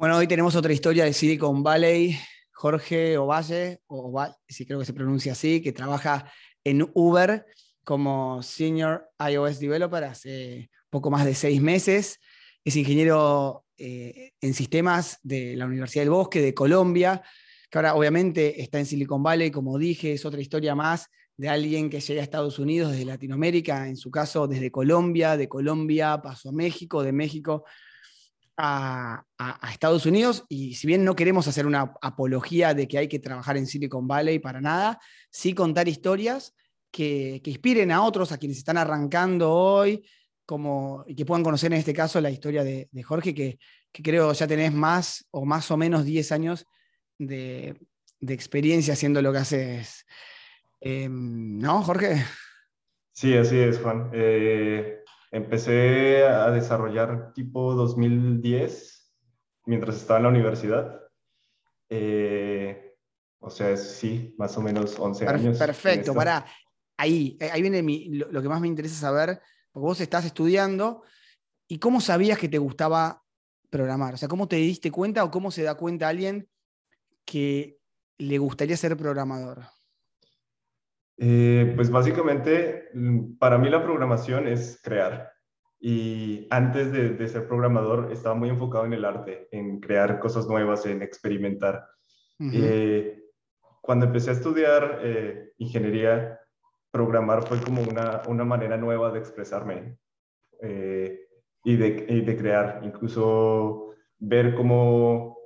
Bueno, hoy tenemos otra historia de Silicon Valley. Jorge Ovalle, o si creo que se pronuncia así, que trabaja en Uber como Senior iOS Developer hace poco más de seis meses. Es ingeniero eh, en sistemas de la Universidad del Bosque de Colombia, que ahora obviamente está en Silicon Valley, como dije, es otra historia más de alguien que llega a Estados Unidos desde Latinoamérica, en su caso desde Colombia, de Colombia pasó a México, de México a, Estados Unidos y si bien no queremos hacer una apología de que hay que trabajar en Silicon Valley para nada, sí contar historias que, inspiren a otros, a quienes están arrancando hoy, como, y que puedan conocer en este caso la historia de, Jorge, que, creo ya tenés más o más o menos 10 años de, experiencia haciendo lo que haces. Em, ¿No, Jorge? Sí, así es, Juan. Eh, Empecé a desarrollar tipo 2010, mientras estaba en la universidad. Eh, o sea, sí, más o menos 11 años. Perfecto, para ahí, ahí viene lo, que más me interesa saber, porque vos estás estudiando y cómo sabías que te gustaba programar, o sea, cómo te diste cuenta o cómo se da cuenta alguien que le gustaría ser programador. Eh, pues básicamente, mm, para mí la programación es crear. Y antes de, ser programador estaba muy enfocado en el arte, en crear cosas nuevas, en experimentar. Eh, cuando empecé a estudiar eh, ingeniería, programar fue como una, una manera nueva de expresarme y de, y, de, crear. Incluso ver cómo,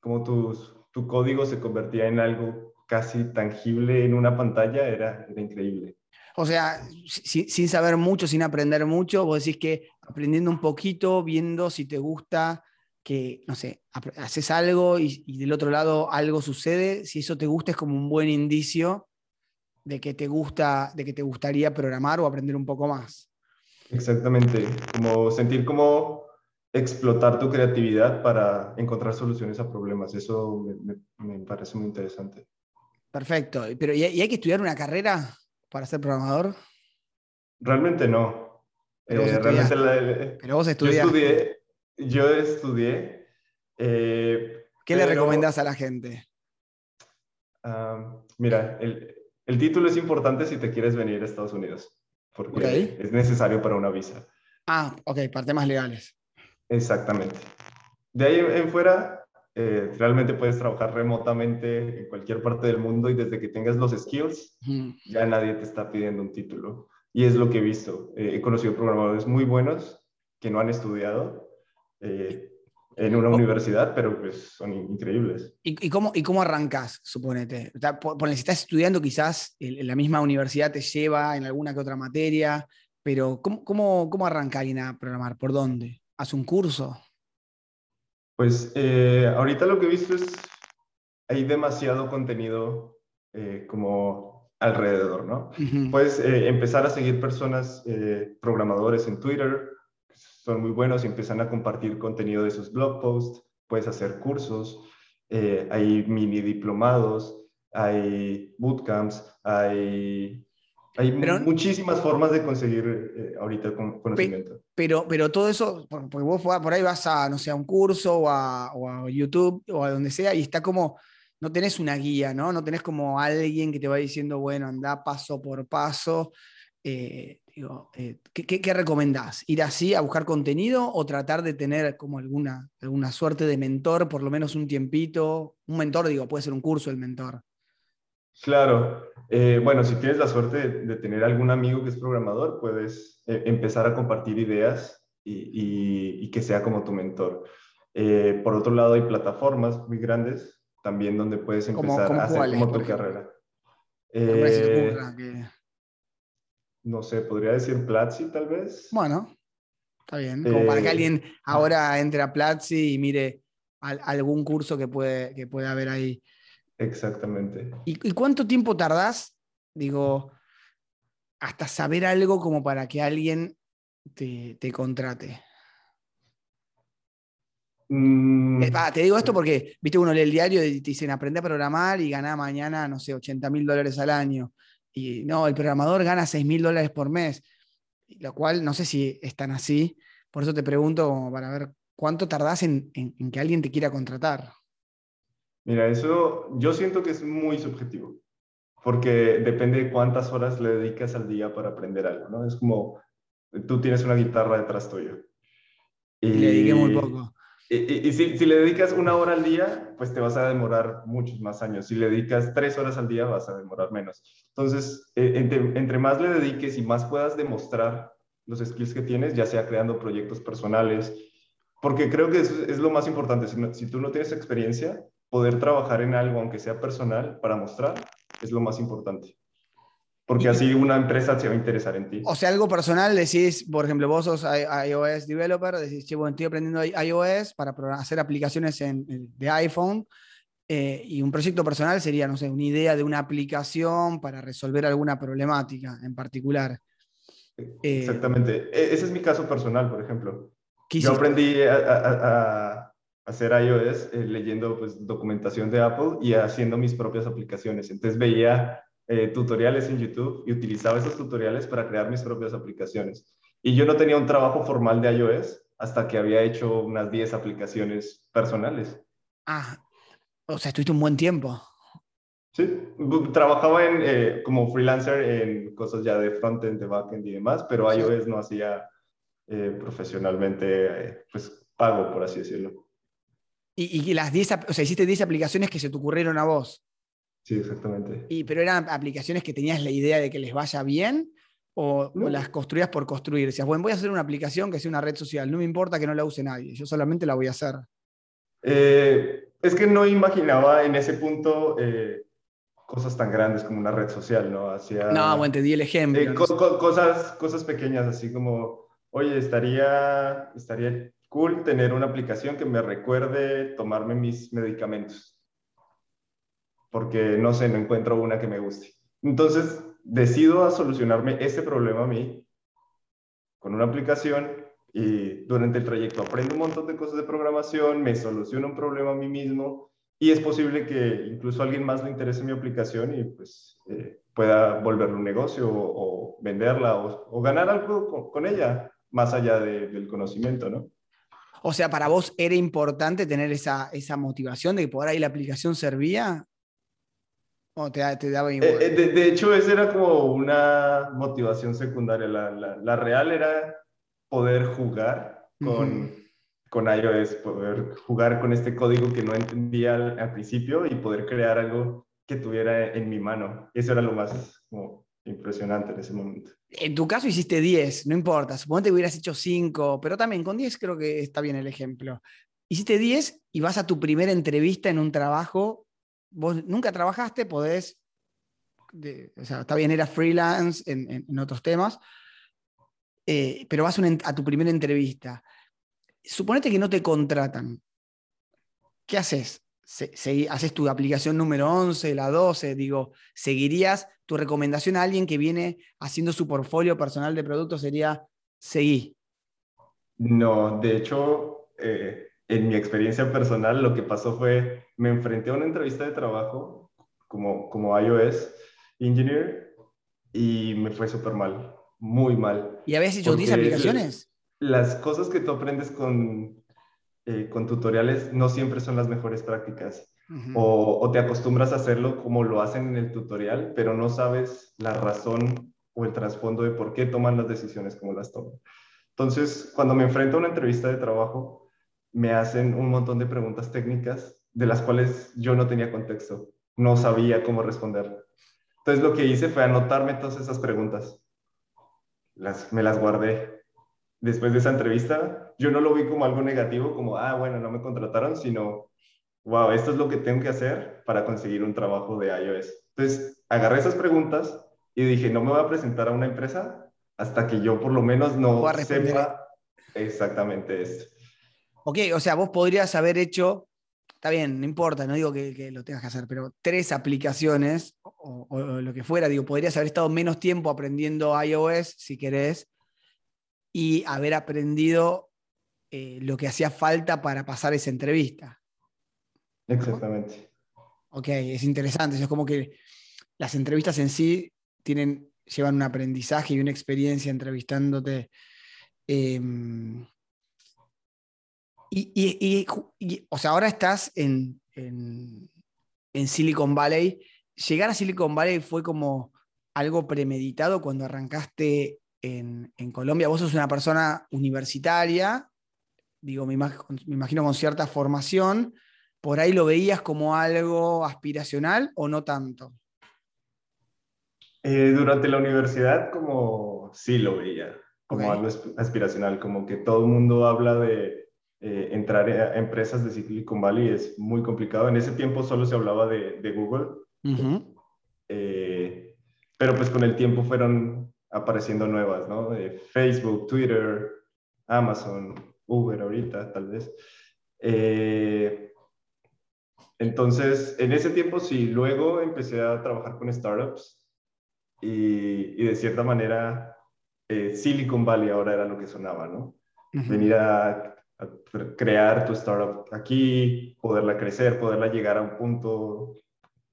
cómo tus, tu código se convertía en algo casi tangible en una pantalla era, increíble. O sea, sin saber mucho, sin aprender mucho, vos decís que aprendiendo un poquito, viendo si te gusta, que, no sé, haces algo y, del otro lado algo sucede, si eso te gusta es como un buen indicio de que te gusta, de que te gustaría programar o aprender un poco más. Exactamente, como sentir como explotar tu creatividad para encontrar soluciones a problemas, eso me parece muy interesante. Perfecto. Pero ¿y hay que estudiar una carrera para ser programador? Realmente no. Pero vos, eh, estudié, Yo estudié. Eh, ¿Qué le recomendás a la gente? mira, el, título es importante si te quieres venir a Estados Unidos, porque es necesario para una visa. Ah, ok, para temas legales. Exactamente. De ahí en fuera, eh, realmente puedes trabajar remotamente en cualquier parte del mundo y desde que tengas los skills, ya nadie te está pidiendo un título. Y es lo que he visto. Eh, he conocido programadores muy buenos que no han estudiado eh, en una universidad, pero pues son increíbles. ¿Y, cómo, y cómo arrancas, suponete? Por, por, si estás estudiando, quizás en la misma universidad te lleva en alguna que otra materia, pero ¿cómo, cómo, cómo arranca alguien a programar? ¿Por dónde? ¿Hace un curso? Pues eh, ahorita lo que he visto es, hay demasiado contenido eh, como alrededor, ¿no? Puedes eh, empezar a seguir personas, programadores en Twitter, son muy buenos y empiezan a compartir contenido de sus blog posts, puedes hacer cursos, hay mini diplomados, hay bootcamps, hay hay muchísimas formas de conseguir eh, ahorita conocimiento. Pero, pero todo eso, porque vos por ahí vas a, no sé, a un curso o a, YouTube o a donde sea y está como, no tenés una guía, ¿no? No tenés como alguien que te va diciendo, bueno, anda paso por paso. Eh, digo, eh, ¿qué, recomendás? ¿Ir así a buscar contenido o tratar de tener como alguna, alguna suerte de mentor, por lo menos un tiempito? Un mentor, digo, puede ser un curso el mentor. Claro, eh, bueno, si tienes la suerte de, tener algún amigo que es programador, puedes eh, empezar a compartir ideas y, que sea como tu mentor. Eh, por otro lado, hay plataformas muy grandes también donde puedes empezar a hacer como tu carrera. No sé, podría decir Platzi tal vez. Bueno, está bien. Como para que alguien ahora entre a Platzi y mire algún curso que puede, que puede haber ahí. Exactamente. ¿Y, cuánto tiempo tardás, digo, hasta saber algo como para que alguien te, contrate? Mm. te digo esto porque, viste, uno lee el diario y te dicen aprende a programar y gana mañana, no sé, 80 mil dólares al año. Y no, el programador gana 6 mil dólares por mes, lo cual no sé si es tan así. Por eso te pregunto para ver ¿cuánto tardás en, en, que alguien te quiera contratar? Mira, eso yo siento que es muy subjetivo, porque depende de cuántas horas le dedicas al día para aprender algo, ¿no? Es como, tú tienes una guitarra detrás tuyo. Y, le dediqué muy poco. Y, si, si, le dedicas una hora al día, pues te vas a demorar muchos más años. Si le dedicas tres horas al día, vas a demorar menos. Entonces, eh, entre, entre, más le dediques y más puedas demostrar los skills que tienes, ya sea creando proyectos personales, porque creo que es, es lo más importante. Si, si tú no tienes experiencia, poder trabajar en algo, aunque sea personal, para mostrar, es lo más importante. Porque así una empresa se va a interesar en ti. O sea, algo personal, decís, por ejemplo, vos sos iOS developer, decís, che, bueno, estoy aprendiendo iOS para hacer aplicaciones en, de iPhone. Eh, y un proyecto personal sería, no sé, una idea de una aplicación para resolver alguna problemática en particular. Eh, Exactamente. E, ese es mi caso personal, por ejemplo. Yo aprendí a, hacer iOS eh, leyendo pues, documentación de Apple y haciendo mis propias aplicaciones. Entonces veía eh, tutoriales en YouTube y utilizaba esos tutoriales para crear mis propias aplicaciones. Y yo no tenía un trabajo formal de iOS hasta que había hecho unas 10 aplicaciones personales. Ah, o sea, estuviste un buen tiempo. Sí, trabajaba en, eh, como freelancer en cosas ya de frontend, de backend y demás, pero iOS no hacía eh, profesionalmente, pues pago, por así decirlo. Y, y las 10, o sea, hiciste 10 aplicaciones que se te ocurrieron a vos. Sí, exactamente. Y, ¿Pero eran aplicaciones que tenías la idea de que les vaya bien o, las construías por construir? Decías, bueno, voy a hacer una aplicación que sea una red social, no me importa que no la use nadie, yo solamente la voy a hacer. Eh, es que no imaginaba en ese punto eh, cosas tan grandes como una red social, ¿no? Hacia, no, bueno, te di el ejemplo. Eh, cosas, cosas pequeñas, así como, oye, estaría, estaría cool tener una aplicación que me recuerde tomarme mis medicamentos porque no sé, no encuentro una que me guste. Entonces, decido a solucionarme ese problema a mí con una aplicación y durante el trayecto aprendo un montón de cosas de programación, me soluciono un problema a mí mismo y es posible que incluso a alguien más le interese mi aplicación y pues eh, pueda volverlo un negocio o, venderla o, ganar algo con, ella más allá del conocimiento, ¿no? O sea, para vos era importante tener esa, esa motivación de que por ahí la aplicación servía ¿O te, daba eh, eh, de, hecho, esa era como una motivación secundaria. La, real era poder jugar con, con iOS, poder jugar con este código que no entendía al, principio y poder crear algo que tuviera en mi mano. Eso era lo más impresionante en ese momento. En tu caso hiciste 10, no importa. Supongo que hubieras hecho 5, pero también con 10 creo que está bien el ejemplo. Hiciste 10 y vas a tu primera entrevista en un trabajo vos nunca trabajaste, podés, o sea, está bien, era freelance en, otros temas, eh, pero vas a, tu primera entrevista. Suponete que no te contratan. ¿Qué haces? ¿Haces tu aplicación número 11, la 12? Digo, ¿seguirías tu recomendación a alguien que viene haciendo su portfolio personal de productos? Sería, seguí. No, de hecho, eh, en mi experiencia personal, lo que pasó fue, me enfrenté a una entrevista de trabajo como, como iOS engineer y me fue súper mal, muy mal. ¿Y habías hecho 10 aplicaciones? Las cosas que tú aprendes con, eh, con tutoriales no siempre son las mejores prácticas. o, o, te acostumbras a hacerlo como lo hacen en el tutorial, pero no sabes la razón o el trasfondo de por qué toman las decisiones como las toman. Entonces, cuando me enfrento a una entrevista de trabajo, me hacen un montón de preguntas técnicas de las cuales yo no tenía contexto, no sabía cómo responder. Entonces lo que hice fue anotarme todas esas preguntas. Las, me las guardé. Después de esa entrevista, yo no lo vi como algo negativo, como, ah, bueno, no me contrataron, sino, wow, esto es lo que tengo que hacer para conseguir un trabajo de iOS. Entonces, agarré esas preguntas y dije, no me voy a presentar a una empresa hasta que yo por lo menos no sepa exactamente esto. Ok, o sea, vos podrías haber hecho, está bien, no importa, no digo que, lo tengas que hacer, pero tres aplicaciones o, lo que fuera, digo, podrías haber estado menos tiempo aprendiendo iOS, si querés, y haber aprendido eh, lo que hacía falta para pasar esa entrevista. Exactamente. Ok, es interesante, es como que las entrevistas en sí tienen, llevan un aprendizaje y una experiencia entrevistándote. Em, Y, o sea, ahora estás en, en, Silicon Valley. ¿Llegar a Silicon Valley fue como algo premeditado cuando arrancaste en, en Colombia? Vos sos una persona universitaria, digo, me, imagino con cierta formación, ¿por ahí lo veías como algo aspiracional o no tanto? Eh, durante la universidad como sí lo veía, como algo aspiracional, como que todo el mundo habla de eh, entrar a empresas de Silicon Valley, es muy complicado. En ese tiempo solo se hablaba de, Google, eh, pero pues con el tiempo fueron apareciendo nuevas, ¿no? Facebook, Twitter, Amazon, Uber ahorita, tal vez. Eh, entonces, en ese tiempo sí, luego empecé a trabajar con startups y, de cierta manera eh, Silicon Valley ahora era lo que sonaba, ¿no? Venir a, crear tu startup aquí, poderla crecer, poderla llegar a un punto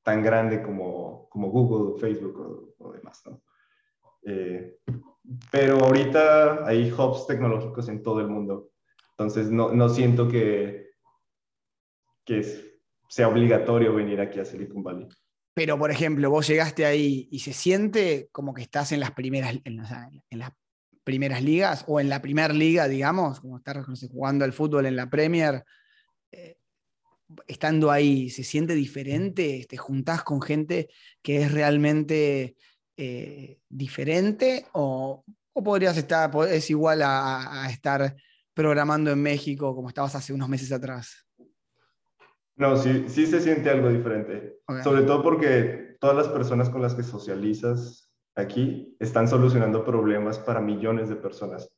tan grande como, como Google, Facebook o, demás, ¿no? Eh, pero ahorita hay hubs tecnológicos en todo el mundo. Entonces, no, no siento que, que sea obligatorio venir aquí a Silicon Valley. Pero, por ejemplo, vos llegaste ahí y se siente como que estás en las primeras, en, las primeras ligas o en la primera liga, digamos, como estar jugando al fútbol en la Premier. Eh, estando ahí, ¿se siente diferente? ¿Te juntás con gente que es realmente eh, diferente? ¿O, podrías estar, es igual a estar programando en México como estabas hace unos meses atrás? No, sí, sí se siente algo diferente. Sobre todo porque todas las personas con las que socializas aquí están solucionando problemas para millones de personas.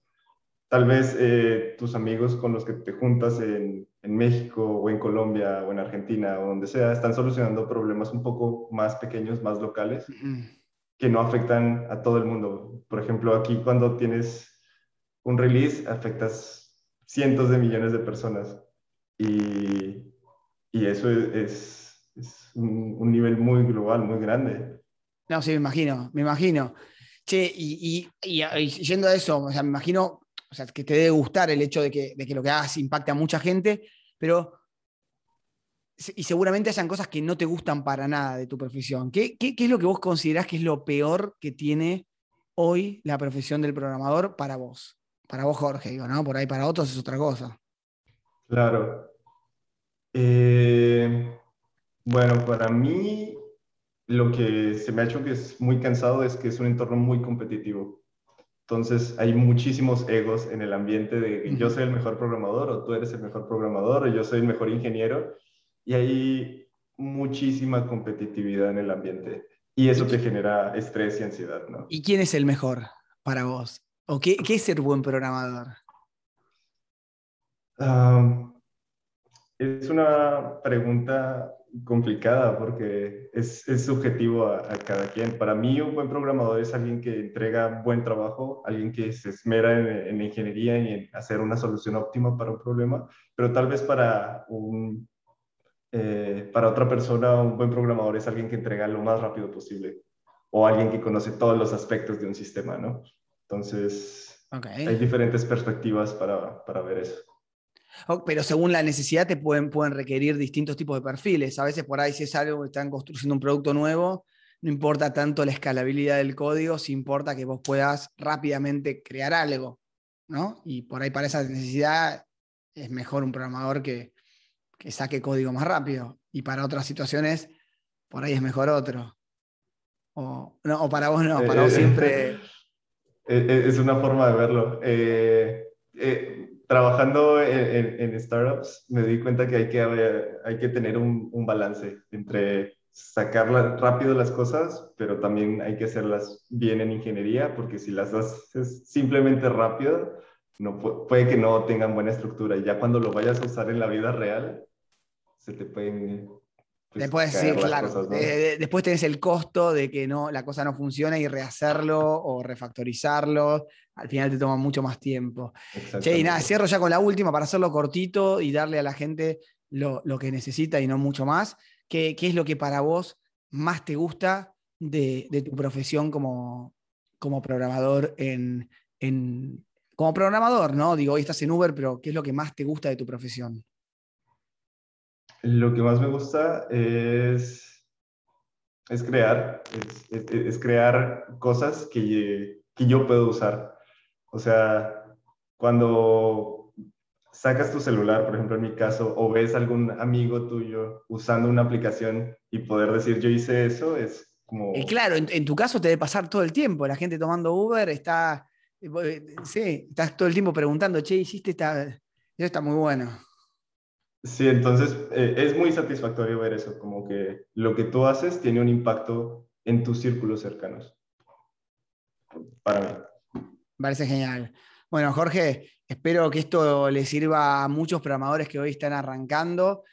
Tal vez eh, tus amigos con los que te juntas en, en, México o en Colombia o en Argentina o donde sea, están solucionando problemas un poco más pequeños, más locales, que no afectan a todo el mundo. Por ejemplo, aquí cuando tienes un release, afectas cientos de millones de personas. Y, y eso es, es, un, nivel muy global, muy grande. No, sí, me imagino, me imagino. Che, y, y, y, yendo a eso, o sea, me imagino o sea, que te debe gustar el hecho de que, de que lo que hagas impacte a mucha gente, pero y seguramente hayan cosas que no te gustan para nada de tu profesión. ¿Qué, qué, qué es lo que vos considerás que es lo peor que tiene hoy la profesión del programador para vos? Para vos, Jorge, digo, ¿no? Por ahí para otros es otra cosa. Claro. Eh, bueno, para mí lo que se me ha hecho que es muy cansado es que es un entorno muy competitivo. Entonces hay muchísimos egos en el ambiente de yo soy el mejor programador o tú eres el mejor programador o yo soy el mejor ingeniero y hay muchísima competitividad en el ambiente y eso te genera estrés y ansiedad, ¿no? ¿Y quién es el mejor para vos? ¿O qué, es ser buen programador? es una pregunta complicada porque es, subjetivo a, cada quien. Para mí un buen programador es alguien que entrega buen trabajo, alguien que se esmera en, en ingeniería y en hacer una solución óptima para un problema, pero tal vez para, un, eh, para otra persona un buen programador es alguien que entrega lo más rápido posible o alguien que conoce todos los aspectos de un sistema, ¿no? Entonces, hay diferentes perspectivas para, para ver eso. pero según la necesidad te pueden, pueden requerir distintos tipos de perfiles. A veces por ahí si es algo que están construyendo un producto nuevo, no importa tanto la escalabilidad del código, si importa que vos puedas rápidamente crear algo, ¿no? Y por ahí para esa necesidad es mejor un programador que, que saque código más rápido. Y para otras situaciones, por ahí es mejor otro. O, no, o para vos no, para vos eh, siempre... es una forma de verlo. Eh, eh, trabajando en, startups me di cuenta que hay que, hay que tener un, balance entre sacar rápido las cosas, pero también hay que hacerlas bien en ingeniería, porque si las haces simplemente rápido, no, puede que no tengan buena estructura. Y ya cuando lo vayas a usar en la vida real, se te pueden después, sí, claro. después tenés el costo de que no, la cosa no funciona y rehacerlo o refactorizarlo. Al final te toma mucho más tiempo. Che, y nada, cierro ya con la última para hacerlo cortito y darle a la gente lo, que necesita y no mucho más. ¿Qué, es lo que para vos más te gusta de, tu profesión como, como programador en, como programador, ¿no? Digo, hoy estás en Uber, pero ¿qué es lo que más te gusta de tu profesión? Lo que más me gusta es, es crear, es, crear cosas que, que yo puedo usar. O sea, cuando sacas tu celular, por ejemplo, en mi caso, o ves algún amigo tuyo usando una aplicación y poder decir yo hice eso, es como... Y claro, en, tu caso te debe pasar todo el tiempo, la gente tomando Uber está, eh, sí, estás todo el tiempo preguntando, che, hiciste esta, eso está muy bueno. Sí, entonces eh, es muy satisfactorio ver eso, como que lo que tú haces tiene un impacto en tus círculos cercanos. Para mí. parece genial. Bueno, Jorge, espero que esto le sirva a muchos programadores que hoy están arrancando.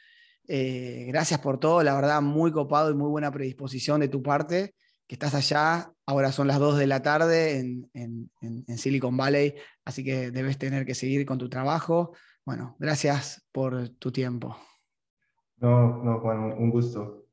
Eh, gracias por todo, la verdad, muy copado y muy buena predisposición de tu parte, que estás allá. Ahora son las 2 de la tarde en, en Silicon Valley, así que debes tener que seguir con tu trabajo. Bueno, gracias por tu tiempo. No, no, Juan, un gusto.